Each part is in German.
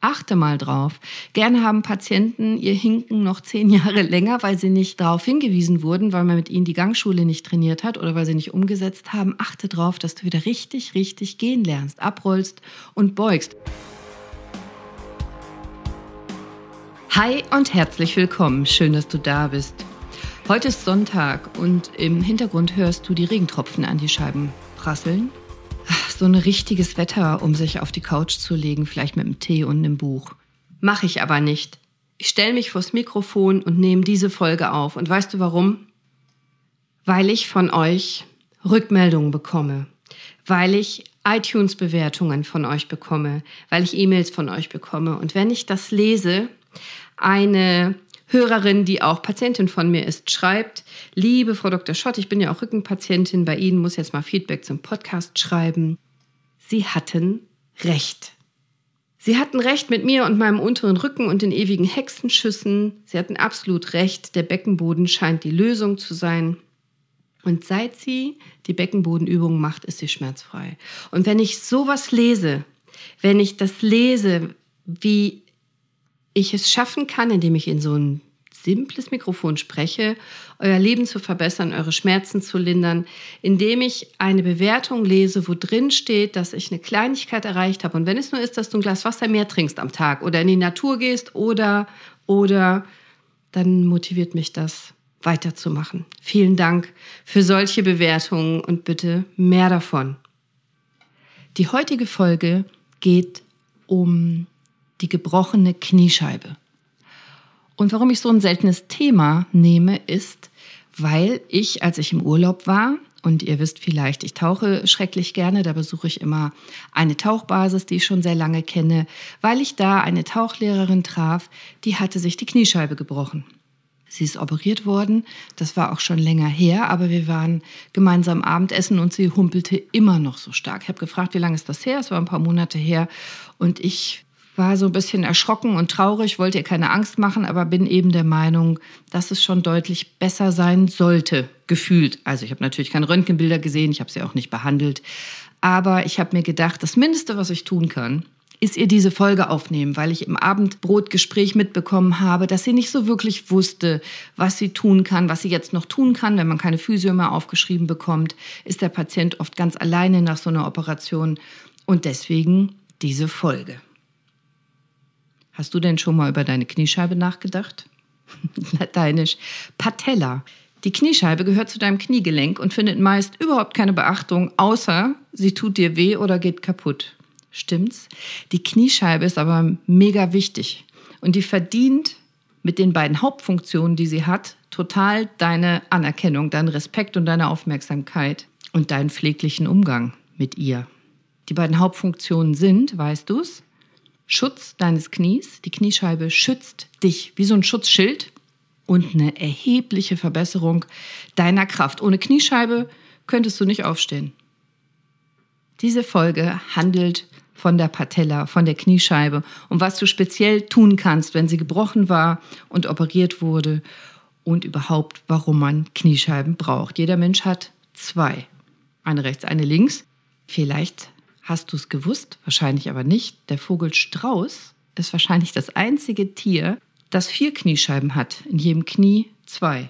Achte mal drauf. Gerne haben Patienten ihr Hinken noch zehn Jahre länger, weil sie nicht darauf hingewiesen wurden, weil man mit ihnen die Gangschule nicht trainiert hat oder weil sie nicht umgesetzt haben. Achte drauf, dass du wieder richtig, richtig gehen lernst, abrollst und beugst. Hi und herzlich willkommen. Schön, dass du da bist. Heute ist Sonntag und im Hintergrund hörst du die Regentropfen an die Scheiben prasseln so ein richtiges Wetter, um sich auf die Couch zu legen, vielleicht mit einem Tee und einem Buch. Mache ich aber nicht. Ich stelle mich vors Mikrofon und nehme diese Folge auf. Und weißt du warum? Weil ich von euch Rückmeldungen bekomme, weil ich iTunes-Bewertungen von euch bekomme, weil ich E-Mails von euch bekomme. Und wenn ich das lese, eine Hörerin, die auch Patientin von mir ist, schreibt, liebe Frau Dr. Schott, ich bin ja auch Rückenpatientin bei Ihnen, muss jetzt mal Feedback zum Podcast schreiben. Sie hatten recht. Sie hatten recht mit mir und meinem unteren Rücken und den ewigen Hexenschüssen. Sie hatten absolut recht, der Beckenboden scheint die Lösung zu sein. Und seit sie die Beckenbodenübungen macht, ist sie schmerzfrei. Und wenn ich sowas lese, wenn ich das lese, wie ich es schaffen kann, indem ich in so ein simples Mikrofon spreche, euer Leben zu verbessern, eure Schmerzen zu lindern, indem ich eine Bewertung lese, wo drin steht, dass ich eine Kleinigkeit erreicht habe. Und wenn es nur ist, dass du ein Glas Wasser mehr trinkst am Tag oder in die Natur gehst oder, oder, dann motiviert mich das weiterzumachen. Vielen Dank für solche Bewertungen und bitte mehr davon. Die heutige Folge geht um die gebrochene Kniescheibe. Und warum ich so ein seltenes Thema nehme, ist, weil ich, als ich im Urlaub war, und ihr wisst vielleicht, ich tauche schrecklich gerne, da besuche ich immer eine Tauchbasis, die ich schon sehr lange kenne, weil ich da eine Tauchlehrerin traf, die hatte sich die Kniescheibe gebrochen. Sie ist operiert worden, das war auch schon länger her, aber wir waren gemeinsam Abendessen und sie humpelte immer noch so stark. Ich habe gefragt, wie lange ist das her? Es war ein paar Monate her und ich war so ein bisschen erschrocken und traurig, wollte ihr keine Angst machen, aber bin eben der Meinung, dass es schon deutlich besser sein sollte, gefühlt. Also ich habe natürlich keine Röntgenbilder gesehen, ich habe sie auch nicht behandelt, aber ich habe mir gedacht, das Mindeste, was ich tun kann, ist ihr diese Folge aufnehmen, weil ich im Abendbrotgespräch mitbekommen habe, dass sie nicht so wirklich wusste, was sie tun kann, was sie jetzt noch tun kann, wenn man keine Physio mehr aufgeschrieben bekommt, ist der Patient oft ganz alleine nach so einer Operation und deswegen diese Folge. Hast du denn schon mal über deine Kniescheibe nachgedacht? Lateinisch Patella. Die Kniescheibe gehört zu deinem Kniegelenk und findet meist überhaupt keine Beachtung, außer sie tut dir weh oder geht kaputt. Stimmt's? Die Kniescheibe ist aber mega wichtig und die verdient mit den beiden Hauptfunktionen, die sie hat, total deine Anerkennung, deinen Respekt und deine Aufmerksamkeit und deinen pfleglichen Umgang mit ihr. Die beiden Hauptfunktionen sind, weißt du's? Schutz deines Knies. Die Kniescheibe schützt dich wie so ein Schutzschild und eine erhebliche Verbesserung deiner Kraft. Ohne Kniescheibe könntest du nicht aufstehen. Diese Folge handelt von der Patella, von der Kniescheibe und was du speziell tun kannst, wenn sie gebrochen war und operiert wurde und überhaupt, warum man Kniescheiben braucht. Jeder Mensch hat zwei. Eine rechts, eine links. Vielleicht Hast du es gewusst? Wahrscheinlich aber nicht. Der Vogel Strauß ist wahrscheinlich das einzige Tier, das vier Kniescheiben hat. In jedem Knie zwei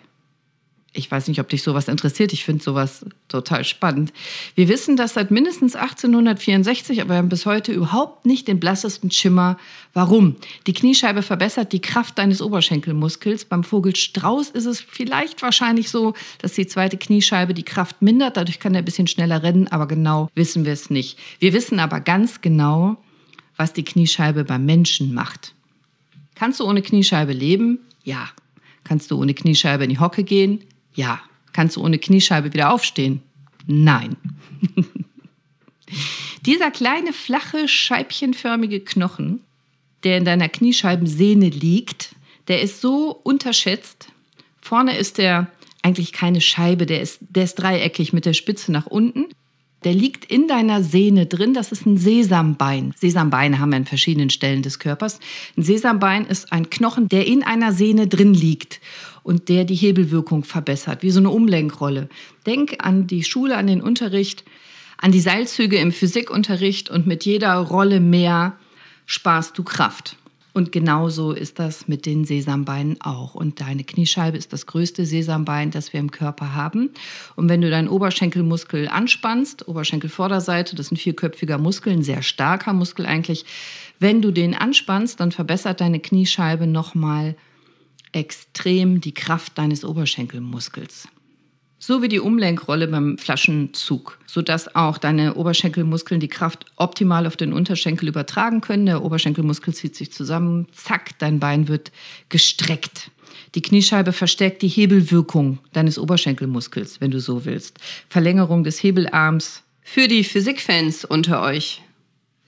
ich weiß nicht, ob dich sowas interessiert. Ich finde sowas total spannend. Wir wissen das seit mindestens 1864, aber wir haben bis heute überhaupt nicht den blassesten Schimmer. Warum? Die Kniescheibe verbessert die Kraft deines Oberschenkelmuskels. Beim Vogel Strauß ist es vielleicht wahrscheinlich so, dass die zweite Kniescheibe die Kraft mindert. Dadurch kann er ein bisschen schneller rennen, aber genau wissen wir es nicht. Wir wissen aber ganz genau, was die Kniescheibe beim Menschen macht. Kannst du ohne Kniescheibe leben? Ja. Kannst du ohne Kniescheibe in die Hocke gehen? Ja. Kannst du ohne Kniescheibe wieder aufstehen? Nein. Dieser kleine, flache, scheibchenförmige Knochen, der in deiner Kniescheibensehne liegt, der ist so unterschätzt. Vorne ist der eigentlich keine Scheibe, der ist, der ist dreieckig mit der Spitze nach unten. Der liegt in deiner Sehne drin. Das ist ein Sesambein. Sesambeine haben wir an verschiedenen Stellen des Körpers. Ein Sesambein ist ein Knochen, der in einer Sehne drin liegt und der die Hebelwirkung verbessert, wie so eine Umlenkrolle. Denk an die Schule, an den Unterricht, an die Seilzüge im Physikunterricht und mit jeder Rolle mehr sparst du Kraft. Und genauso ist das mit den Sesambeinen auch. Und deine Kniescheibe ist das größte Sesambein, das wir im Körper haben. Und wenn du deinen Oberschenkelmuskel anspannst, Oberschenkelvorderseite, das ist ein vierköpfiger Muskel, ein sehr starker Muskel eigentlich. Wenn du den anspannst, dann verbessert deine Kniescheibe nochmal extrem die Kraft deines Oberschenkelmuskels. So wie die Umlenkrolle beim Flaschenzug, sodass auch deine Oberschenkelmuskeln die Kraft optimal auf den Unterschenkel übertragen können. Der Oberschenkelmuskel zieht sich zusammen, zack, dein Bein wird gestreckt. Die Kniescheibe verstärkt die Hebelwirkung deines Oberschenkelmuskels, wenn du so willst. Verlängerung des Hebelarms. Für die Physikfans unter euch,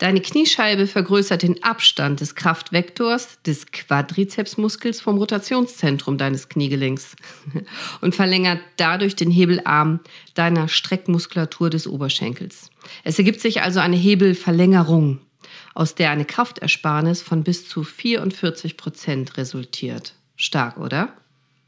Deine Kniescheibe vergrößert den Abstand des Kraftvektors des Quadrizepsmuskels vom Rotationszentrum deines Kniegelenks und verlängert dadurch den Hebelarm deiner Streckmuskulatur des Oberschenkels. Es ergibt sich also eine Hebelverlängerung, aus der eine Kraftersparnis von bis zu 44 Prozent resultiert. Stark, oder?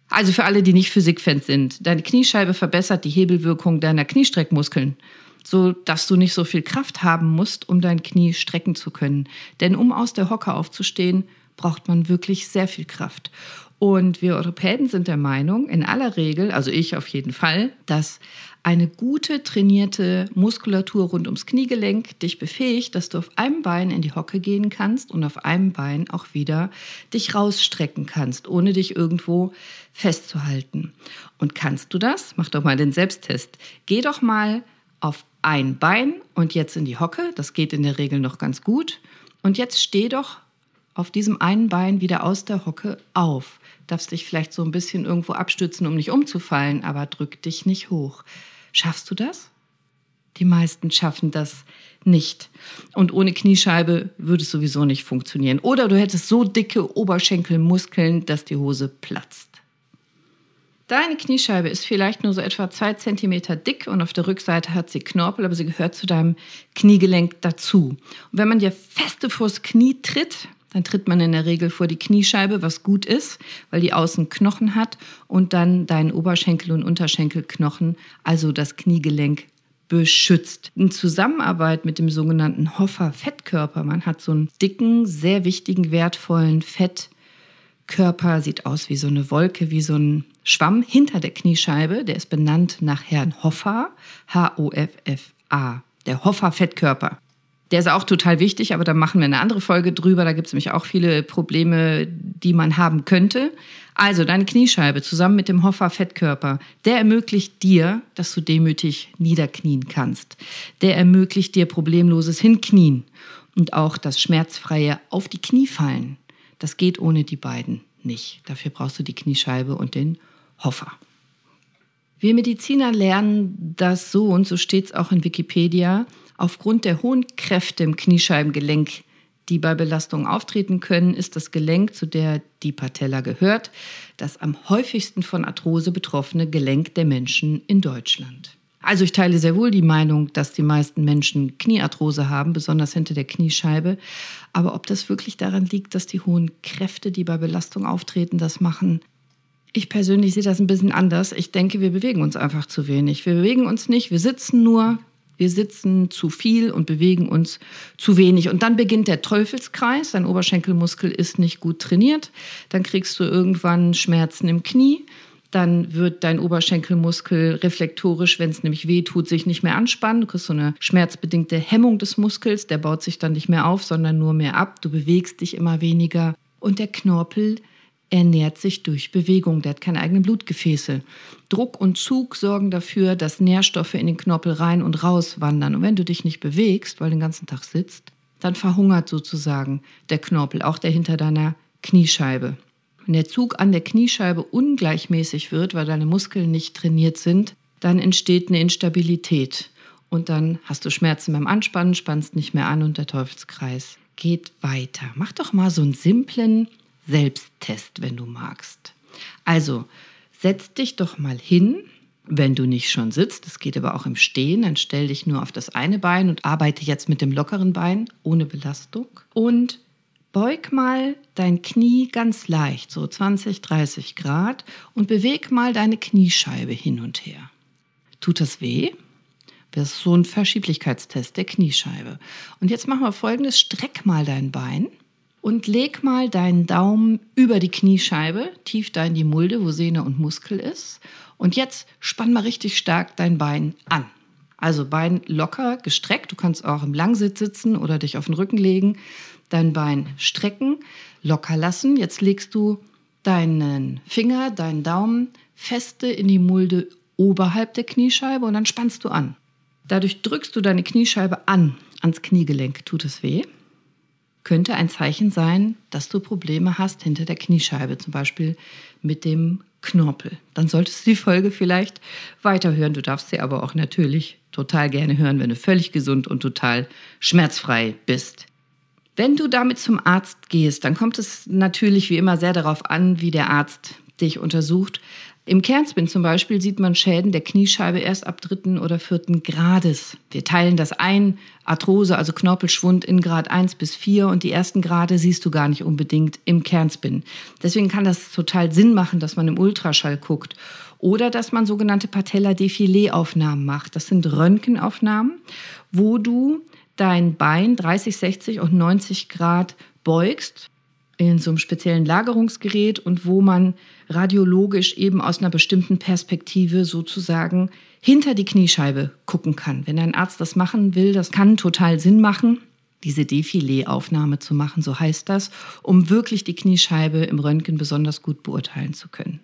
Also für alle, die nicht Physikfans sind, deine Kniescheibe verbessert die Hebelwirkung deiner Kniestreckmuskeln so dass du nicht so viel Kraft haben musst, um dein Knie strecken zu können. Denn um aus der Hocke aufzustehen, braucht man wirklich sehr viel Kraft. Und wir Europäen sind der Meinung, in aller Regel, also ich auf jeden Fall, dass eine gute trainierte Muskulatur rund ums Kniegelenk dich befähigt, dass du auf einem Bein in die Hocke gehen kannst und auf einem Bein auch wieder dich rausstrecken kannst, ohne dich irgendwo festzuhalten. Und kannst du das? Mach doch mal den Selbsttest. Geh doch mal auf ein Bein und jetzt in die Hocke. Das geht in der Regel noch ganz gut. Und jetzt steh doch auf diesem einen Bein wieder aus der Hocke auf. Darfst dich vielleicht so ein bisschen irgendwo abstützen, um nicht umzufallen, aber drück dich nicht hoch. Schaffst du das? Die meisten schaffen das nicht. Und ohne Kniescheibe würde es sowieso nicht funktionieren. Oder du hättest so dicke Oberschenkelmuskeln, dass die Hose platzt. Deine Kniescheibe ist vielleicht nur so etwa zwei Zentimeter dick und auf der Rückseite hat sie Knorpel, aber sie gehört zu deinem Kniegelenk dazu. Und wenn man dir feste vors Knie tritt, dann tritt man in der Regel vor die Kniescheibe, was gut ist, weil die außen Knochen hat und dann deinen Oberschenkel und Unterschenkelknochen, also das Kniegelenk beschützt. In Zusammenarbeit mit dem sogenannten Hoffer-Fettkörper, man hat so einen dicken, sehr wichtigen, wertvollen Fettkörper, sieht aus wie so eine Wolke, wie so ein Schwamm hinter der Kniescheibe, der ist benannt nach Herrn Hoffa, H-O-F-F-A, der Hoffa-Fettkörper. Der ist auch total wichtig, aber da machen wir eine andere Folge drüber. Da gibt es nämlich auch viele Probleme, die man haben könnte. Also deine Kniescheibe zusammen mit dem Hoffa-Fettkörper, der ermöglicht dir, dass du demütig niederknien kannst. Der ermöglicht dir problemloses Hinknien und auch das schmerzfreie Auf die Knie fallen. Das geht ohne die beiden nicht. Dafür brauchst du die Kniescheibe und den Hoffer. Wir Mediziner lernen das so, und so steht es auch in Wikipedia, aufgrund der hohen Kräfte im Kniescheibengelenk, die bei Belastung auftreten können, ist das Gelenk, zu der die Patella gehört, das am häufigsten von Arthrose betroffene Gelenk der Menschen in Deutschland. Also ich teile sehr wohl die Meinung, dass die meisten Menschen Kniearthrose haben, besonders hinter der Kniescheibe. Aber ob das wirklich daran liegt, dass die hohen Kräfte, die bei Belastung auftreten, das machen, ich persönlich sehe das ein bisschen anders. Ich denke, wir bewegen uns einfach zu wenig. Wir bewegen uns nicht, wir sitzen nur, wir sitzen zu viel und bewegen uns zu wenig. Und dann beginnt der Teufelskreis. Dein Oberschenkelmuskel ist nicht gut trainiert. Dann kriegst du irgendwann Schmerzen im Knie. Dann wird dein Oberschenkelmuskel reflektorisch, wenn es nämlich weh tut, sich nicht mehr anspannen. Du kriegst so eine schmerzbedingte Hemmung des Muskels. Der baut sich dann nicht mehr auf, sondern nur mehr ab. Du bewegst dich immer weniger. Und der Knorpel ernährt sich durch Bewegung. Der hat keine eigenen Blutgefäße. Druck und Zug sorgen dafür, dass Nährstoffe in den Knorpel rein und raus wandern. Und wenn du dich nicht bewegst, weil du den ganzen Tag sitzt, dann verhungert sozusagen der Knorpel, auch der hinter deiner Kniescheibe. Wenn der Zug an der Kniescheibe ungleichmäßig wird, weil deine Muskeln nicht trainiert sind, dann entsteht eine Instabilität. Und dann hast du Schmerzen beim Anspannen, spannst nicht mehr an und der Teufelskreis geht weiter. Mach doch mal so einen simplen Selbsttest, wenn du magst. Also, setz dich doch mal hin, wenn du nicht schon sitzt, das geht aber auch im Stehen, dann stell dich nur auf das eine Bein und arbeite jetzt mit dem lockeren Bein ohne Belastung. Und beug mal dein Knie ganz leicht, so 20, 30 Grad, und beweg mal deine Kniescheibe hin und her. Tut das weh? Das ist so ein Verschieblichkeitstest der Kniescheibe. Und jetzt machen wir folgendes: Streck mal dein Bein und leg mal deinen Daumen über die Kniescheibe, tief da in die Mulde, wo Sehne und Muskel ist. Und jetzt spann mal richtig stark dein Bein an. Also Bein locker gestreckt. Du kannst auch im Langsitz sitzen oder dich auf den Rücken legen. Dein Bein strecken, locker lassen. Jetzt legst du deinen Finger, deinen Daumen feste in die Mulde oberhalb der Kniescheibe und dann spannst du an. Dadurch drückst du deine Kniescheibe an ans Kniegelenk. Tut es weh? Könnte ein Zeichen sein, dass du Probleme hast hinter der Kniescheibe, zum Beispiel mit dem Knorpel. Dann solltest du die Folge vielleicht weiterhören. Du darfst sie aber auch natürlich total gerne hören, wenn du völlig gesund und total schmerzfrei bist. Wenn du damit zum Arzt gehst, dann kommt es natürlich wie immer sehr darauf an, wie der Arzt dich untersucht. Im Kernspin zum Beispiel sieht man Schäden der Kniescheibe erst ab dritten oder vierten Grades. Wir teilen das ein, Arthrose, also Knorpelschwund in Grad 1 bis 4 und die ersten Grade siehst du gar nicht unbedingt im Kernspin. Deswegen kann das total Sinn machen, dass man im Ultraschall guckt oder dass man sogenannte Patella-Defilé-Aufnahmen macht. Das sind Röntgenaufnahmen, wo du dein Bein 30, 60 und 90 Grad beugst in so einem speziellen Lagerungsgerät und wo man radiologisch eben aus einer bestimmten Perspektive sozusagen hinter die Kniescheibe gucken kann. Wenn ein Arzt das machen will, das kann total Sinn machen, diese Defilé-Aufnahme zu machen, so heißt das, um wirklich die Kniescheibe im Röntgen besonders gut beurteilen zu können.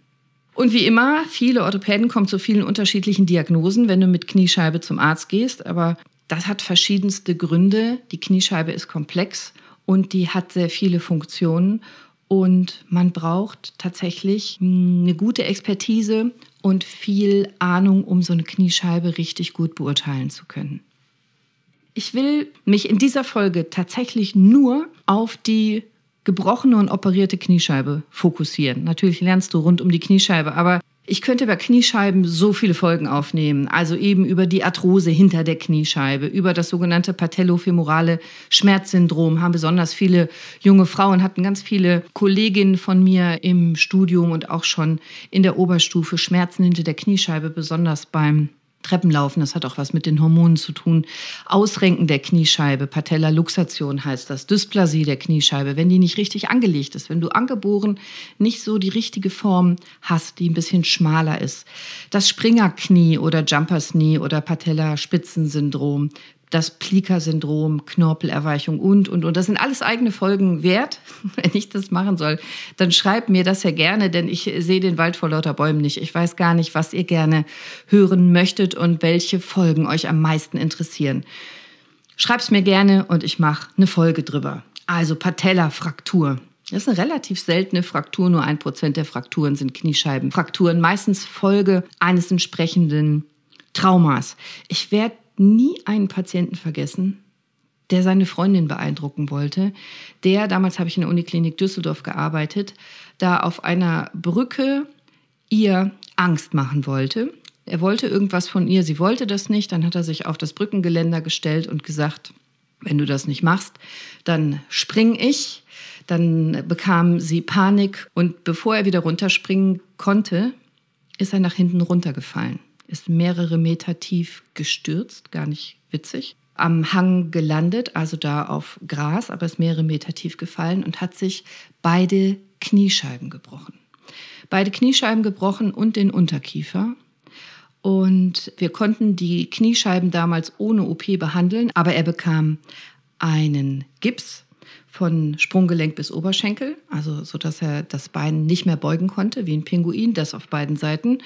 Und wie immer, viele Orthopäden kommen zu vielen unterschiedlichen Diagnosen, wenn du mit Kniescheibe zum Arzt gehst, aber das hat verschiedenste Gründe. Die Kniescheibe ist komplex und die hat sehr viele Funktionen und man braucht tatsächlich eine gute Expertise und viel Ahnung, um so eine Kniescheibe richtig gut beurteilen zu können. Ich will mich in dieser Folge tatsächlich nur auf die gebrochene und operierte Kniescheibe fokussieren. Natürlich lernst du rund um die Kniescheibe, aber ich könnte über Kniescheiben so viele Folgen aufnehmen, also eben über die Arthrose hinter der Kniescheibe, über das sogenannte patellofemorale Schmerzsyndrom. Haben besonders viele junge Frauen, hatten ganz viele Kolleginnen von mir im Studium und auch schon in der Oberstufe Schmerzen hinter der Kniescheibe, besonders beim Treppenlaufen, das hat auch was mit den Hormonen zu tun. Ausrenken der Kniescheibe, Patellaluxation heißt das, Dysplasie der Kniescheibe, wenn die nicht richtig angelegt ist, wenn du angeboren nicht so die richtige Form hast, die ein bisschen schmaler ist. Das Springerknie oder Jumpersknie oder Patellaspitzensyndrom, das Plika-Syndrom, Knorpelerweichung und, und, und. Das sind alles eigene Folgen wert. Wenn ich das machen soll, dann schreibt mir das ja gerne, denn ich sehe den Wald vor lauter Bäumen nicht. Ich weiß gar nicht, was ihr gerne hören möchtet und welche Folgen euch am meisten interessieren. Schreib's mir gerne und ich mache eine Folge drüber. Also Patella-Fraktur. Das ist eine relativ seltene Fraktur. Nur ein Prozent der Frakturen sind Kniescheibenfrakturen. Meistens Folge eines entsprechenden Traumas. Ich werde nie einen Patienten vergessen, der seine Freundin beeindrucken wollte. Der, damals habe ich in der Uniklinik Düsseldorf gearbeitet, da auf einer Brücke ihr Angst machen wollte. Er wollte irgendwas von ihr, sie wollte das nicht. Dann hat er sich auf das Brückengeländer gestellt und gesagt, wenn du das nicht machst, dann spring ich. Dann bekam sie Panik und bevor er wieder runterspringen konnte, ist er nach hinten runtergefallen ist mehrere Meter tief gestürzt, gar nicht witzig, am Hang gelandet, also da auf Gras, aber ist mehrere Meter tief gefallen und hat sich beide Kniescheiben gebrochen. Beide Kniescheiben gebrochen und den Unterkiefer. Und wir konnten die Kniescheiben damals ohne OP behandeln, aber er bekam einen Gips von Sprunggelenk bis Oberschenkel, also so dass er das Bein nicht mehr beugen konnte, wie ein Pinguin, das auf beiden Seiten.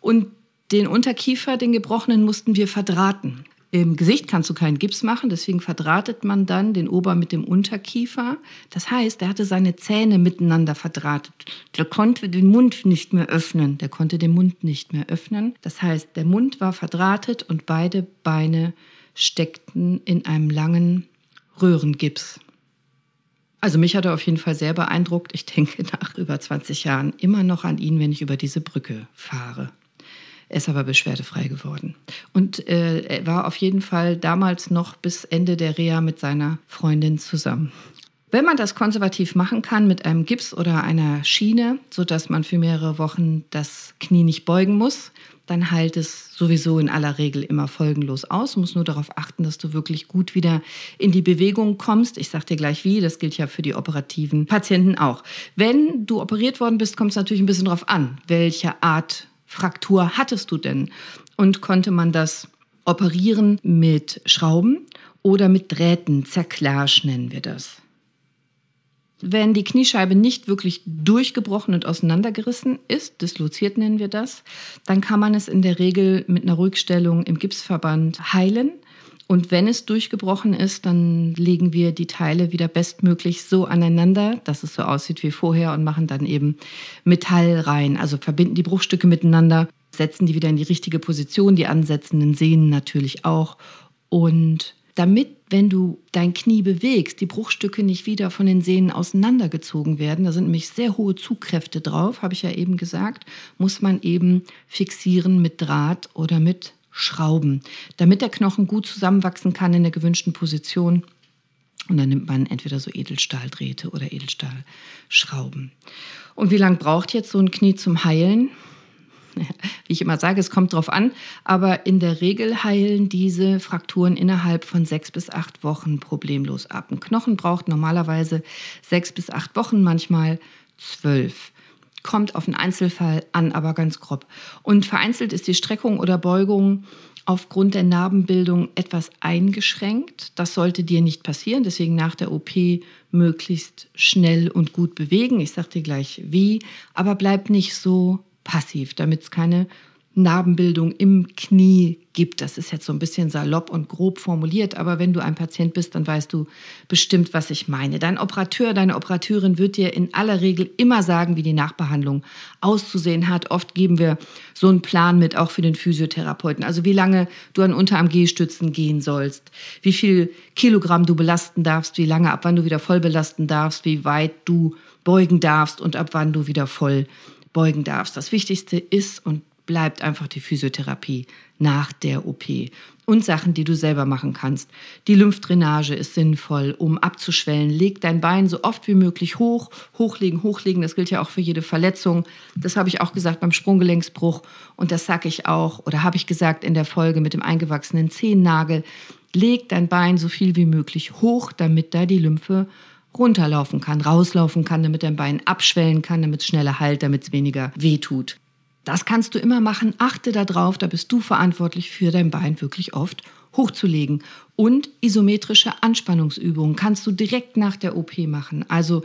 Und den Unterkiefer, den gebrochenen, mussten wir verdrahten. Im Gesicht kannst du keinen Gips machen, deswegen verdrahtet man dann den Ober mit dem Unterkiefer. Das heißt, er hatte seine Zähne miteinander verdrahtet. Der konnte den Mund nicht mehr öffnen. Der konnte den Mund nicht mehr öffnen. Das heißt, der Mund war verdrahtet und beide Beine steckten in einem langen Röhrengips. Also mich hat er auf jeden Fall sehr beeindruckt. Ich denke nach über 20 Jahren immer noch an ihn, wenn ich über diese Brücke fahre. Er ist aber beschwerdefrei geworden. Und äh, er war auf jeden Fall damals noch bis Ende der Reha mit seiner Freundin zusammen. Wenn man das konservativ machen kann mit einem Gips oder einer Schiene, sodass man für mehrere Wochen das Knie nicht beugen muss, dann heilt es sowieso in aller Regel immer folgenlos aus. Du musst nur darauf achten, dass du wirklich gut wieder in die Bewegung kommst. Ich sage dir gleich wie, das gilt ja für die operativen Patienten auch. Wenn du operiert worden bist, kommt es natürlich ein bisschen darauf an, welche Art Fraktur hattest du denn? Und konnte man das operieren mit Schrauben oder mit Drähten, Zerklasch nennen wir das. Wenn die Kniescheibe nicht wirklich durchgebrochen und auseinandergerissen ist, disloziert nennen wir das, dann kann man es in der Regel mit einer Rückstellung im Gipsverband heilen. Und wenn es durchgebrochen ist, dann legen wir die Teile wieder bestmöglich so aneinander, dass es so aussieht wie vorher und machen dann eben Metall rein. Also verbinden die Bruchstücke miteinander, setzen die wieder in die richtige Position, die ansetzenden Sehnen natürlich auch. Und damit, wenn du dein Knie bewegst, die Bruchstücke nicht wieder von den Sehnen auseinandergezogen werden. Da sind nämlich sehr hohe Zugkräfte drauf, habe ich ja eben gesagt, muss man eben fixieren mit Draht oder mit Schrauben, damit der Knochen gut zusammenwachsen kann in der gewünschten Position. Und dann nimmt man entweder so Edelstahldrähte oder Edelstahlschrauben. Und wie lange braucht jetzt so ein Knie zum Heilen? wie ich immer sage, es kommt drauf an, aber in der Regel heilen diese Frakturen innerhalb von sechs bis acht Wochen problemlos ab. Ein Knochen braucht normalerweise sechs bis acht Wochen, manchmal zwölf. Kommt auf den Einzelfall an, aber ganz grob. Und vereinzelt ist die Streckung oder Beugung aufgrund der Narbenbildung etwas eingeschränkt. Das sollte dir nicht passieren, deswegen nach der OP möglichst schnell und gut bewegen. Ich sage dir gleich wie, aber bleib nicht so passiv, damit es keine Narbenbildung im Knie gibt. Das ist jetzt so ein bisschen salopp und grob formuliert, aber wenn du ein Patient bist, dann weißt du bestimmt, was ich meine. Dein Operateur, deine Operateurin wird dir in aller Regel immer sagen, wie die Nachbehandlung auszusehen hat. Oft geben wir so einen Plan mit, auch für den Physiotherapeuten. Also wie lange du an Unterarm-G-Stützen gehen sollst, wie viel Kilogramm du belasten darfst, wie lange, ab wann du wieder voll belasten darfst, wie weit du beugen darfst und ab wann du wieder voll beugen darfst. Das Wichtigste ist und bleibt einfach die Physiotherapie nach der OP und Sachen, die du selber machen kannst. Die Lymphdrainage ist sinnvoll, um abzuschwellen. Leg dein Bein so oft wie möglich hoch, hochlegen, hochlegen. Das gilt ja auch für jede Verletzung. Das habe ich auch gesagt beim Sprunggelenksbruch und das sage ich auch oder habe ich gesagt in der Folge mit dem eingewachsenen Zehennagel. Leg dein Bein so viel wie möglich hoch, damit da die Lymphe runterlaufen kann, rauslaufen kann, damit dein Bein abschwellen kann, damit es schneller heilt, damit es weniger wehtut. Das kannst du immer machen. Achte darauf, da bist du verantwortlich für dein Bein wirklich oft hochzulegen. Und isometrische Anspannungsübungen kannst du direkt nach der OP machen. Also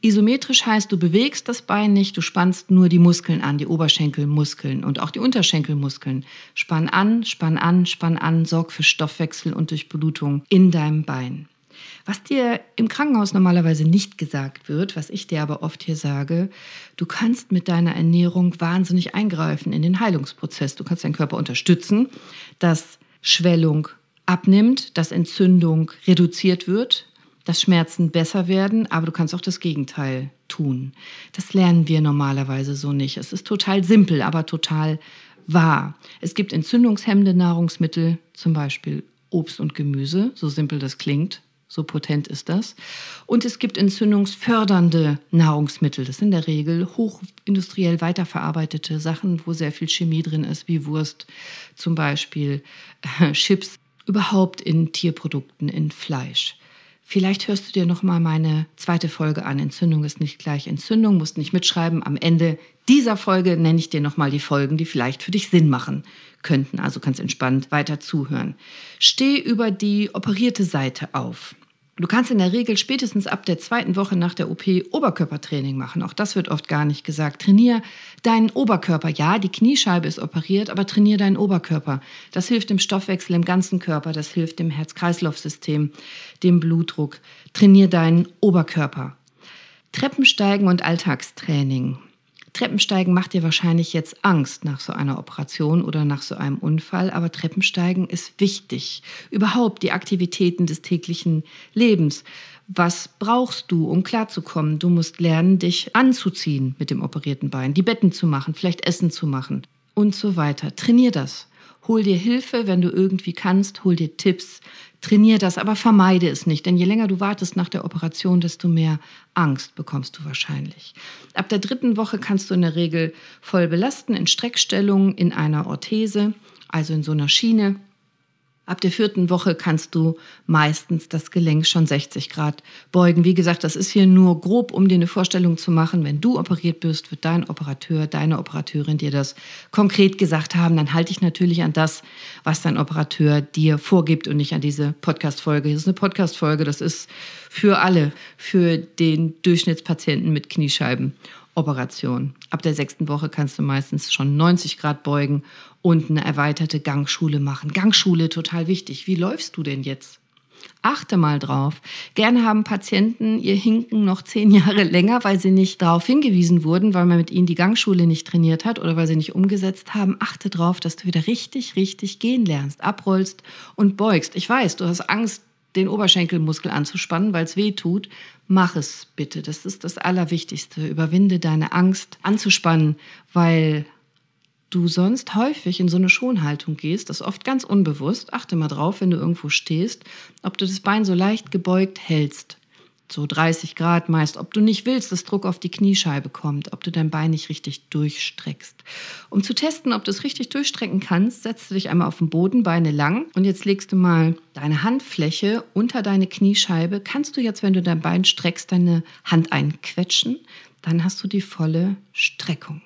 isometrisch heißt, du bewegst das Bein nicht, du spannst nur die Muskeln an, die Oberschenkelmuskeln und auch die Unterschenkelmuskeln. Spann an, spann an, spann an, sorg für Stoffwechsel und Durchblutung in deinem Bein. Was dir im Krankenhaus normalerweise nicht gesagt wird, was ich dir aber oft hier sage, du kannst mit deiner Ernährung wahnsinnig eingreifen in den Heilungsprozess. Du kannst deinen Körper unterstützen, dass Schwellung abnimmt, dass Entzündung reduziert wird, dass Schmerzen besser werden, aber du kannst auch das Gegenteil tun. Das lernen wir normalerweise so nicht. Es ist total simpel, aber total wahr. Es gibt entzündungshemmende Nahrungsmittel, zum Beispiel Obst und Gemüse, so simpel das klingt. So potent ist das. Und es gibt entzündungsfördernde Nahrungsmittel. Das sind in der Regel hochindustriell weiterverarbeitete Sachen, wo sehr viel Chemie drin ist, wie Wurst zum Beispiel, äh, Chips, überhaupt in Tierprodukten, in Fleisch. Vielleicht hörst du dir noch mal meine zweite Folge an. Entzündung ist nicht gleich Entzündung, musst nicht mitschreiben. Am Ende dieser Folge nenne ich dir noch mal die Folgen, die vielleicht für dich Sinn machen könnten. Also kannst entspannt weiter zuhören. Steh über die operierte Seite auf. Du kannst in der Regel spätestens ab der zweiten Woche nach der OP Oberkörpertraining machen. Auch das wird oft gar nicht gesagt. Trainier deinen Oberkörper. Ja, die Kniescheibe ist operiert, aber trainier deinen Oberkörper. Das hilft dem Stoffwechsel im ganzen Körper, das hilft dem Herz-Kreislauf-System, dem Blutdruck. Trainier deinen Oberkörper. Treppensteigen und Alltagstraining. Treppensteigen macht dir wahrscheinlich jetzt Angst nach so einer Operation oder nach so einem Unfall, aber Treppensteigen ist wichtig. Überhaupt die Aktivitäten des täglichen Lebens. Was brauchst du, um klarzukommen? Du musst lernen, dich anzuziehen mit dem operierten Bein, die Betten zu machen, vielleicht Essen zu machen und so weiter. Trainier das. Hol dir Hilfe, wenn du irgendwie kannst, hol dir Tipps, Trainier das, aber vermeide es nicht, denn je länger du wartest nach der Operation, desto mehr Angst bekommst du wahrscheinlich. Ab der dritten Woche kannst du in der Regel voll belasten, in Streckstellung, in einer Orthese, also in so einer Schiene. Ab der vierten Woche kannst du meistens das Gelenk schon 60 Grad beugen. Wie gesagt, das ist hier nur grob, um dir eine Vorstellung zu machen. Wenn du operiert bist, wird dein Operateur, deine Operateurin dir das konkret gesagt haben. Dann halte ich natürlich an das, was dein Operateur dir vorgibt und nicht an diese Podcast-Folge. Das ist eine Podcast-Folge, das ist für alle, für den Durchschnittspatienten mit Kniescheiben. Operation. Ab der sechsten Woche kannst du meistens schon 90 Grad beugen und eine erweiterte Gangschule machen. Gangschule total wichtig. Wie läufst du denn jetzt? Achte mal drauf. Gerne haben Patienten ihr Hinken noch zehn Jahre länger, weil sie nicht darauf hingewiesen wurden, weil man mit ihnen die Gangschule nicht trainiert hat oder weil sie nicht umgesetzt haben. Achte drauf, dass du wieder richtig, richtig gehen lernst, abrollst und beugst. Ich weiß, du hast Angst, den Oberschenkelmuskel anzuspannen, weil es weh tut. Mach es bitte. Das ist das Allerwichtigste. Überwinde deine Angst anzuspannen, weil du sonst häufig in so eine Schonhaltung gehst, das oft ganz unbewusst. Achte mal drauf, wenn du irgendwo stehst, ob du das Bein so leicht gebeugt hältst so 30 Grad meist, ob du nicht willst, dass Druck auf die Kniescheibe kommt, ob du dein Bein nicht richtig durchstreckst. Um zu testen, ob du es richtig durchstrecken kannst, setzt du dich einmal auf den Boden, Beine lang und jetzt legst du mal deine Handfläche unter deine Kniescheibe. Kannst du jetzt, wenn du dein Bein streckst, deine Hand einquetschen, dann hast du die volle Streckung.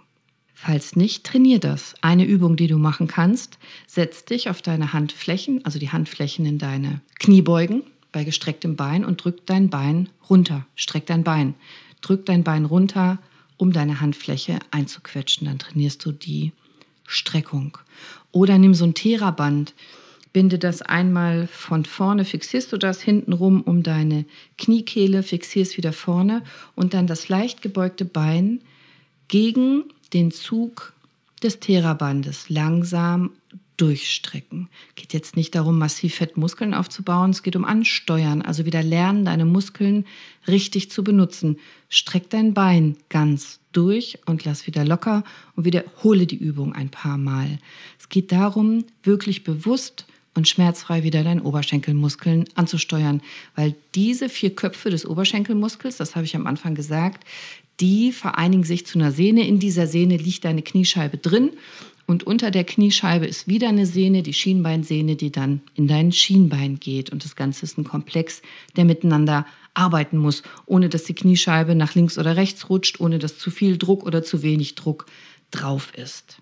Falls nicht, trainier das. Eine Übung, die du machen kannst, setz dich auf deine Handflächen, also die Handflächen in deine Kniebeugen, bei gestrecktem Bein und drück dein Bein runter. Streck dein Bein. Drück dein Bein runter, um deine Handfläche einzuquetschen. Dann trainierst du die Streckung. Oder nimm so ein Theraband, binde das einmal von vorne, fixierst du das hinten rum um deine Kniekehle, fixierst wieder vorne und dann das leicht gebeugte Bein gegen den Zug des Therabandes langsam durchstrecken. Geht jetzt nicht darum, massiv Fettmuskeln aufzubauen, es geht um Ansteuern, also wieder lernen, deine Muskeln richtig zu benutzen. Streck dein Bein ganz durch und lass wieder locker und wiederhole die Übung ein paar Mal. Es geht darum, wirklich bewusst und schmerzfrei wieder deinen Oberschenkelmuskeln anzusteuern, weil diese vier Köpfe des Oberschenkelmuskels, das habe ich am Anfang gesagt, die vereinigen sich zu einer Sehne. In dieser Sehne liegt deine Kniescheibe drin und unter der Kniescheibe ist wieder eine Sehne, die Schienbeinsehne, die dann in dein Schienbein geht. Und das Ganze ist ein Komplex, der miteinander arbeiten muss, ohne dass die Kniescheibe nach links oder rechts rutscht, ohne dass zu viel Druck oder zu wenig Druck drauf ist.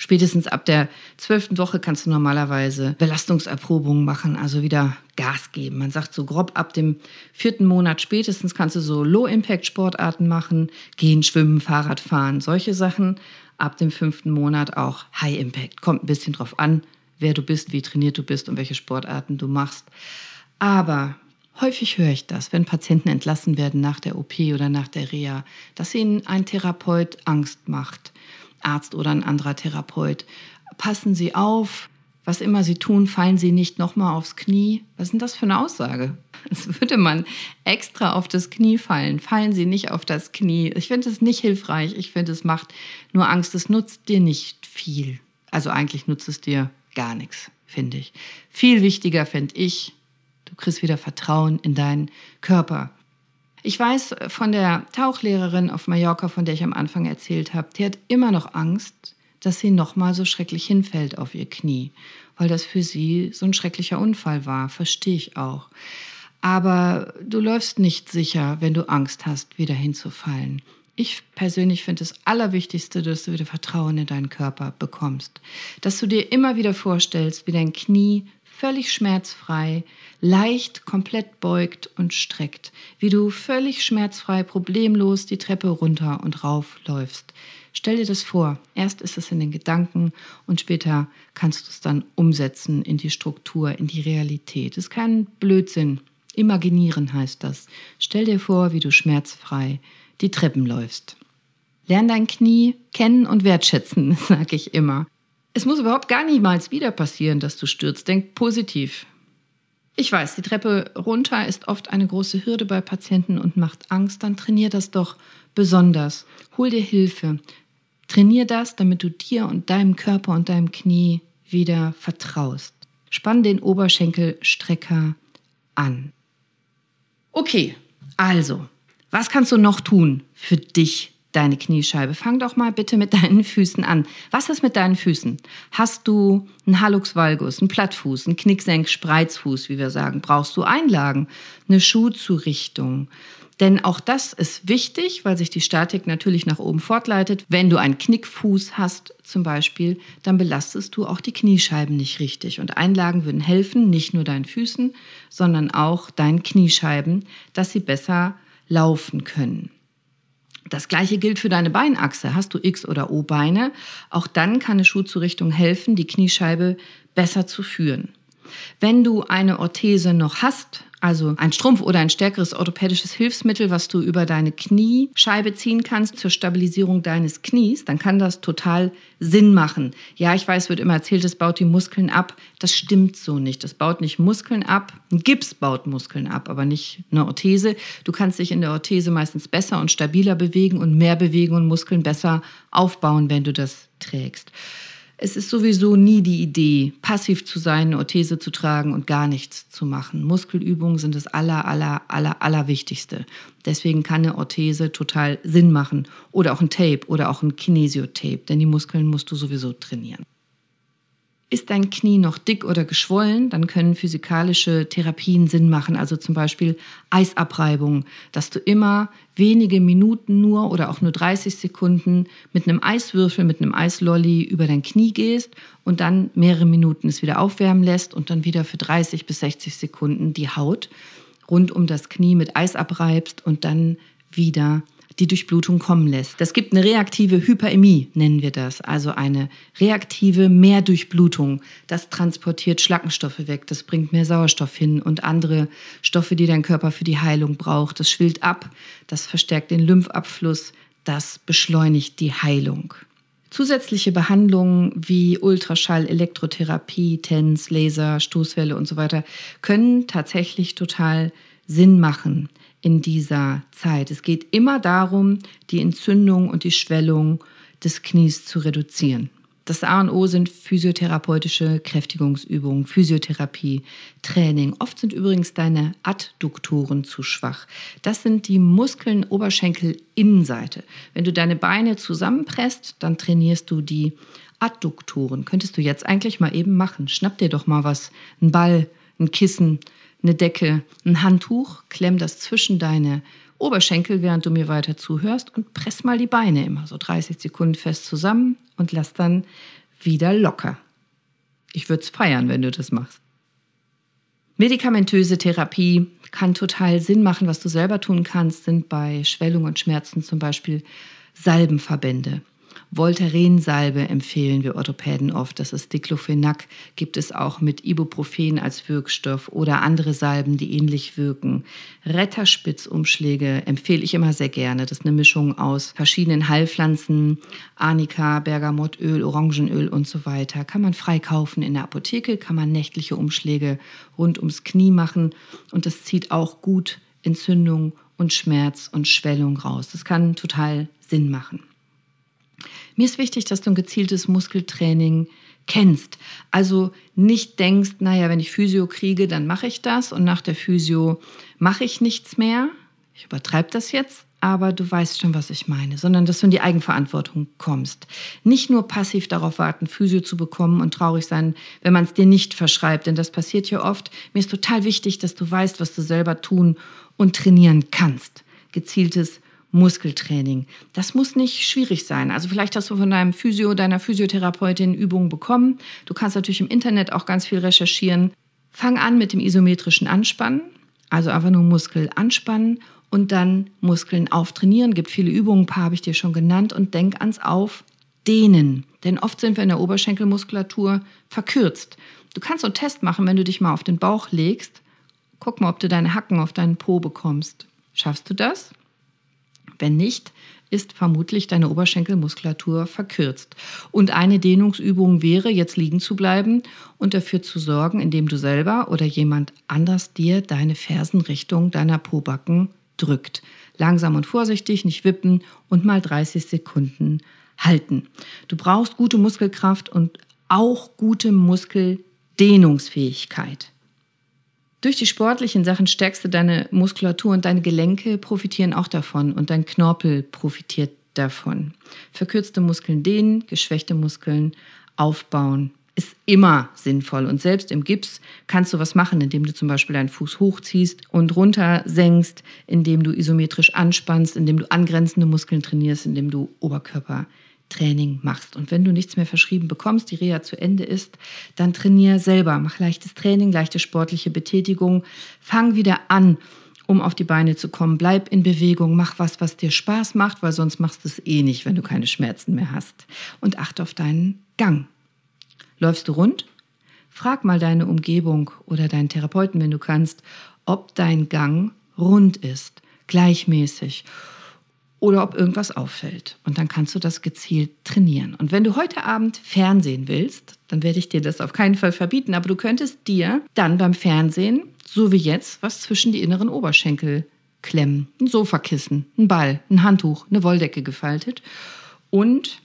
Spätestens ab der zwölften Woche kannst du normalerweise Belastungserprobungen machen, also wieder Gas geben. Man sagt so grob ab dem vierten Monat spätestens kannst du so Low-Impact-Sportarten machen, gehen, schwimmen, Fahrrad fahren, solche Sachen ab dem fünften Monat auch High Impact. Kommt ein bisschen drauf an, wer du bist, wie trainiert du bist und welche Sportarten du machst. Aber häufig höre ich das, wenn Patienten entlassen werden nach der OP oder nach der Reha, dass ihnen ein Therapeut Angst macht, Arzt oder ein anderer Therapeut. Passen Sie auf, was immer Sie tun, fallen Sie nicht nochmal aufs Knie. Was ist denn das für eine Aussage? Das würde man extra auf das Knie fallen. Fallen Sie nicht auf das Knie. Ich finde es nicht hilfreich. Ich finde, es macht nur Angst. Es nutzt dir nicht viel. Also eigentlich nutzt es dir gar nichts, finde ich. Viel wichtiger finde ich, du kriegst wieder Vertrauen in deinen Körper. Ich weiß von der Tauchlehrerin auf Mallorca, von der ich am Anfang erzählt habe, die hat immer noch Angst, dass sie nochmal so schrecklich hinfällt auf ihr Knie, weil das für sie so ein schrecklicher Unfall war, verstehe ich auch. Aber du läufst nicht sicher, wenn du Angst hast, wieder hinzufallen. Ich persönlich finde das Allerwichtigste, dass du wieder Vertrauen in deinen Körper bekommst. Dass du dir immer wieder vorstellst, wie dein Knie völlig schmerzfrei, leicht, komplett beugt und streckt. Wie du völlig schmerzfrei, problemlos die Treppe runter und rauf läufst. Stell dir das vor. Erst ist es in den Gedanken und später kannst du es dann umsetzen in die Struktur, in die Realität. Das ist kein Blödsinn. Imaginieren heißt das. Stell dir vor, wie du schmerzfrei die Treppen läufst. Lern dein Knie kennen und wertschätzen, sage ich immer. Es muss überhaupt gar niemals wieder passieren, dass du stürzt. Denk positiv. Ich weiß, die Treppe runter ist oft eine große Hürde bei Patienten und macht Angst. Dann trainier das doch besonders. Hol dir Hilfe. Trainier das, damit du dir und deinem Körper und deinem Knie wieder vertraust. Spann den Oberschenkelstrecker an. Okay, also, was kannst du noch tun für dich, deine Kniescheibe? Fang doch mal bitte mit deinen Füßen an. Was ist mit deinen Füßen? Hast du einen Hallux valgus, einen Plattfuß, einen Knicksenk, Spreizfuß, wie wir sagen? Brauchst du Einlagen, eine Schuhzurichtung? Denn auch das ist wichtig, weil sich die Statik natürlich nach oben fortleitet. Wenn du einen Knickfuß hast zum Beispiel, dann belastest du auch die Kniescheiben nicht richtig. Und Einlagen würden helfen, nicht nur deinen Füßen, sondern auch deinen Kniescheiben, dass sie besser laufen können. Das gleiche gilt für deine Beinachse. Hast du X- oder O-Beine, auch dann kann eine Schuhzurichtung helfen, die Kniescheibe besser zu führen. Wenn du eine Orthese noch hast, also ein Strumpf oder ein stärkeres orthopädisches Hilfsmittel, was du über deine Kniescheibe ziehen kannst zur Stabilisierung deines Knies, dann kann das total Sinn machen. Ja, ich weiß, wird immer erzählt, es baut die Muskeln ab. Das stimmt so nicht. Das baut nicht Muskeln ab. Ein Gips baut Muskeln ab, aber nicht eine Orthese. Du kannst dich in der Orthese meistens besser und stabiler bewegen und mehr bewegen und Muskeln besser aufbauen, wenn du das trägst. Es ist sowieso nie die Idee, passiv zu sein, eine Orthese zu tragen und gar nichts zu machen. Muskelübungen sind das aller, aller, aller, aller Wichtigste. Deswegen kann eine Orthese total Sinn machen. Oder auch ein Tape oder auch ein Kinesiotape, denn die Muskeln musst du sowieso trainieren. Ist dein Knie noch dick oder geschwollen, dann können physikalische Therapien Sinn machen, also zum Beispiel Eisabreibung, dass du immer wenige Minuten nur oder auch nur 30 Sekunden mit einem Eiswürfel, mit einem Eislolly über dein Knie gehst und dann mehrere Minuten es wieder aufwärmen lässt und dann wieder für 30 bis 60 Sekunden die Haut rund um das Knie mit Eis abreibst und dann wieder die Durchblutung kommen lässt. Das gibt eine reaktive Hyperämie, nennen wir das, also eine reaktive Mehrdurchblutung. Das transportiert Schlackenstoffe weg, das bringt mehr Sauerstoff hin und andere Stoffe, die dein Körper für die Heilung braucht. Das schwillt ab, das verstärkt den Lymphabfluss, das beschleunigt die Heilung. Zusätzliche Behandlungen wie Ultraschall, Elektrotherapie, TENS, Laser, Stoßwelle und so weiter können tatsächlich total Sinn machen in dieser Zeit. Es geht immer darum, die Entzündung und die Schwellung des Knies zu reduzieren. Das A und O sind physiotherapeutische Kräftigungsübungen, Physiotherapie, Training. Oft sind übrigens deine Adduktoren zu schwach. Das sind die Muskeln Oberschenkelinnenseite. Wenn du deine Beine zusammenpresst, dann trainierst du die Adduktoren. Könntest du jetzt eigentlich mal eben machen. Schnapp dir doch mal was, einen Ball, ein Kissen, eine Decke, ein Handtuch, klemm das zwischen deine Oberschenkel, während du mir weiter zuhörst und press mal die Beine immer so 30 Sekunden fest zusammen und lass dann wieder locker. Ich würde es feiern, wenn du das machst. Medikamentöse Therapie kann total Sinn machen. Was du selber tun kannst, sind bei Schwellung und Schmerzen zum Beispiel Salbenverbände. Voltaren-Salbe empfehlen wir Orthopäden oft. Das ist Diclofenac, gibt es auch mit Ibuprofen als Wirkstoff oder andere Salben, die ähnlich wirken. Retterspitzumschläge empfehle ich immer sehr gerne. Das ist eine Mischung aus verschiedenen Heilpflanzen, Arnika, Bergamottöl, Orangenöl und so weiter. Kann man frei kaufen in der Apotheke, kann man nächtliche Umschläge rund ums Knie machen und das zieht auch gut Entzündung und Schmerz und Schwellung raus. Das kann total Sinn machen. Mir ist wichtig, dass du ein gezieltes Muskeltraining kennst. Also nicht denkst, naja, wenn ich Physio kriege, dann mache ich das und nach der Physio mache ich nichts mehr. Ich übertreibe das jetzt, aber du weißt schon, was ich meine, sondern dass du in die Eigenverantwortung kommst. Nicht nur passiv darauf warten, Physio zu bekommen und traurig sein, wenn man es dir nicht verschreibt, denn das passiert ja oft. Mir ist total wichtig, dass du weißt, was du selber tun und trainieren kannst. Gezieltes Muskeltraining. Das muss nicht schwierig sein. Also vielleicht hast du von deinem Physio, deiner Physiotherapeutin Übungen bekommen. Du kannst natürlich im Internet auch ganz viel recherchieren. Fang an mit dem isometrischen Anspannen, also einfach nur Muskel anspannen und dann Muskeln auftrainieren. Gibt viele Übungen, ein paar habe ich dir schon genannt und denk ans Aufdehnen. Denn oft sind wir in der Oberschenkelmuskulatur verkürzt. Du kannst so einen Test machen, wenn du dich mal auf den Bauch legst. Guck mal, ob du deine Hacken auf deinen Po bekommst. Schaffst du das? Wenn nicht, ist vermutlich deine Oberschenkelmuskulatur verkürzt. Und eine Dehnungsübung wäre, jetzt liegen zu bleiben und dafür zu sorgen, indem du selber oder jemand anders dir deine Fersenrichtung deiner Pobacken drückt. Langsam und vorsichtig, nicht wippen und mal 30 Sekunden halten. Du brauchst gute Muskelkraft und auch gute Muskel Dehnungsfähigkeit. Durch die sportlichen Sachen stärkst du deine Muskulatur und deine Gelenke profitieren auch davon und dein Knorpel profitiert davon. Verkürzte Muskeln dehnen, geschwächte Muskeln aufbauen ist immer sinnvoll. Und selbst im Gips kannst du was machen, indem du zum Beispiel deinen Fuß hochziehst und runter senkst, indem du isometrisch anspannst, indem du angrenzende Muskeln trainierst, indem du Oberkörpertraining machst. Und wenn du nichts mehr verschrieben bekommst, die Reha zu Ende ist, dann trainier selber. Mach leichtes Training, leichte sportliche Betätigung. Fang wieder an, um auf die Beine zu kommen. Bleib in Bewegung, mach was, was dir Spaß macht, weil sonst machst du es eh nicht, wenn du keine Schmerzen mehr hast. Und achte auf deinen Gang. Läufst du rund? Frag mal deine Umgebung oder deinen Therapeuten, wenn du kannst, ob dein Gang rund ist, gleichmäßig oder ob irgendwas auffällt. Und dann kannst du das gezielt trainieren. Und wenn du heute Abend Fernsehen willst, dann werde ich dir das auf keinen Fall verbieten, aber du könntest dir dann beim Fernsehen, so wie jetzt, was zwischen die inneren Oberschenkel klemmen. Ein Sofakissen, ein Ball, ein Handtuch, eine Wolldecke gefaltet und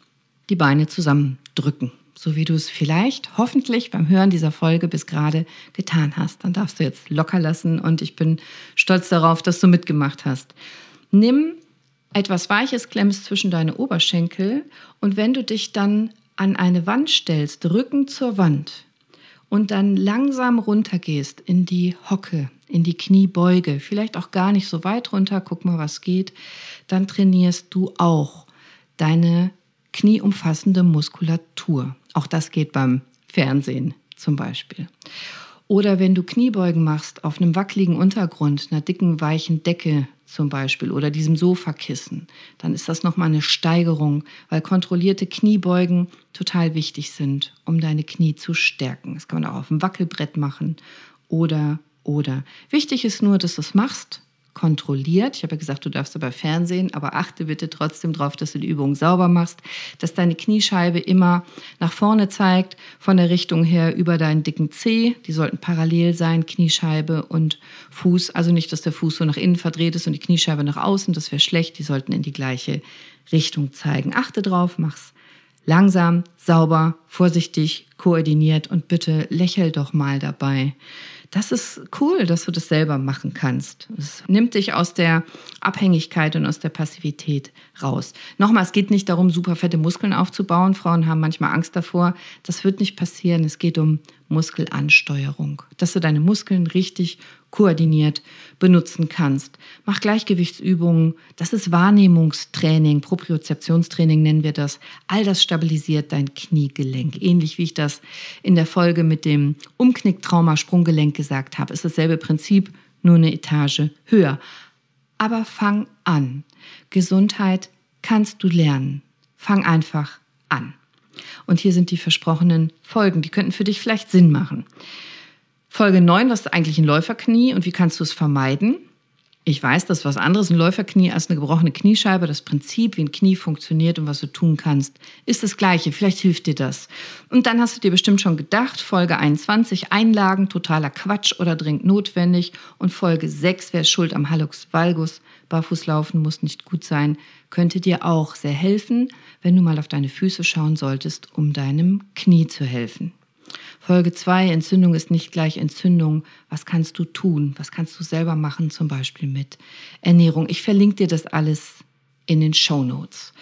die Beine zusammendrücken so wie du es vielleicht hoffentlich beim Hören dieser Folge bis gerade getan hast. Dann darfst du jetzt locker lassen und ich bin stolz darauf, dass du mitgemacht hast. Nimm etwas Weiches, klemmst zwischen deine Oberschenkel und wenn du dich dann an eine Wand stellst, Rücken zur Wand und dann langsam runtergehst in die Hocke, in die Kniebeuge, vielleicht auch gar nicht so weit runter, guck mal, was geht, dann trainierst du auch deine knieumfassende Muskulatur. Auch das geht beim Fernsehen zum Beispiel. Oder wenn du Kniebeugen machst auf einem wackeligen Untergrund, einer dicken, weichen Decke zum Beispiel oder diesem Sofakissen, dann ist das nochmal eine Steigerung, weil kontrollierte Kniebeugen total wichtig sind, um deine Knie zu stärken. Das kann man auch auf dem Wackelbrett machen oder, oder. Wichtig ist nur, dass du es machst kontrolliert. Ich habe ja gesagt, du darfst aber Fernsehen, aber achte bitte trotzdem darauf, dass du die Übung sauber machst, dass deine Kniescheibe immer nach vorne zeigt, von der Richtung her über deinen dicken Zeh. Die sollten parallel sein, Kniescheibe und Fuß. Also nicht, dass der Fuß so nach innen verdreht ist und die Kniescheibe nach außen. Das wäre schlecht. Die sollten in die gleiche Richtung zeigen. Achte drauf, mach's langsam, sauber, vorsichtig, koordiniert und bitte lächel doch mal dabei das ist cool, dass du das selber machen kannst. Es nimmt dich aus der Abhängigkeit und aus der Passivität raus. Nochmal, es geht nicht darum, super fette Muskeln aufzubauen. Frauen haben manchmal Angst davor. Das wird nicht passieren. Es geht um Muskelansteuerung, dass du deine Muskeln richtig koordiniert benutzen kannst. Mach Gleichgewichtsübungen, das ist Wahrnehmungstraining, Propriozeptionstraining nennen wir das. All das stabilisiert dein Kniegelenk. Ähnlich wie ich das in der Folge mit dem Umknicktrauma-Sprunggelenk gesagt habe, ist dasselbe Prinzip, nur eine Etage höher. Aber fang an. Gesundheit kannst du lernen. Fang einfach an. Und hier sind die versprochenen Folgen. Die könnten für dich vielleicht Sinn machen. Folge 9, was ist eigentlich ein Läuferknie und wie kannst du es vermeiden? Ich weiß, das ist was anderes, ein Läuferknie als eine gebrochene Kniescheibe. Das Prinzip, wie ein Knie funktioniert und was du tun kannst, ist das gleiche. Vielleicht hilft dir das. Und dann hast du dir bestimmt schon gedacht, Folge 21, Einlagen, totaler Quatsch oder dringend notwendig. Und Folge 6, wer schuld am Hallux valgus? Barfußlaufen muss nicht gut sein, könnte dir auch sehr helfen, wenn du mal auf deine Füße schauen solltest, um deinem Knie zu helfen. Folge 2, Entzündung ist nicht gleich Entzündung. Was kannst du tun? Was kannst du selber machen, zum Beispiel mit Ernährung? Ich verlinke dir das alles in den Show Notes.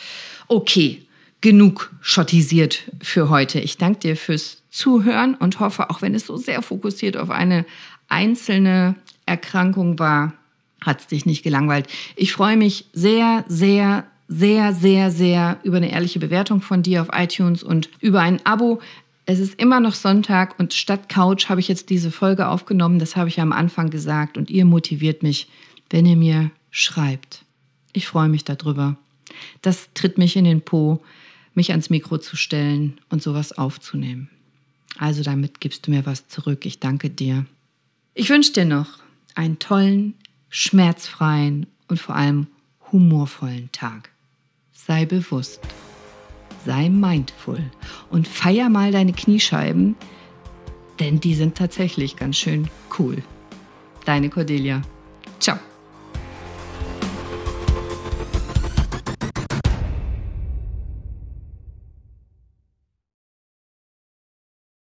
Okay, genug schottisiert für heute. Ich danke dir fürs Zuhören und hoffe, auch wenn es so sehr fokussiert auf eine einzelne Erkrankung war, hat es dich nicht gelangweilt. Ich freue mich sehr, sehr, sehr, sehr, sehr über eine ehrliche Bewertung von dir auf iTunes und über ein Abo. Es ist immer noch Sonntag und statt Couch habe ich jetzt diese Folge aufgenommen. Das habe ich am Anfang gesagt und ihr motiviert mich, wenn ihr mir schreibt. Ich freue mich darüber. Das tritt mich in den Po, mich ans Mikro zu stellen und sowas aufzunehmen. Also damit gibst du mir was zurück. Ich danke dir. Ich wünsche dir noch einen tollen, schmerzfreien und vor allem humorvollen Tag. Sei bewusst sei mindful und feier mal deine Kniescheiben, denn die sind tatsächlich ganz schön cool. Deine Cordelia. Ciao.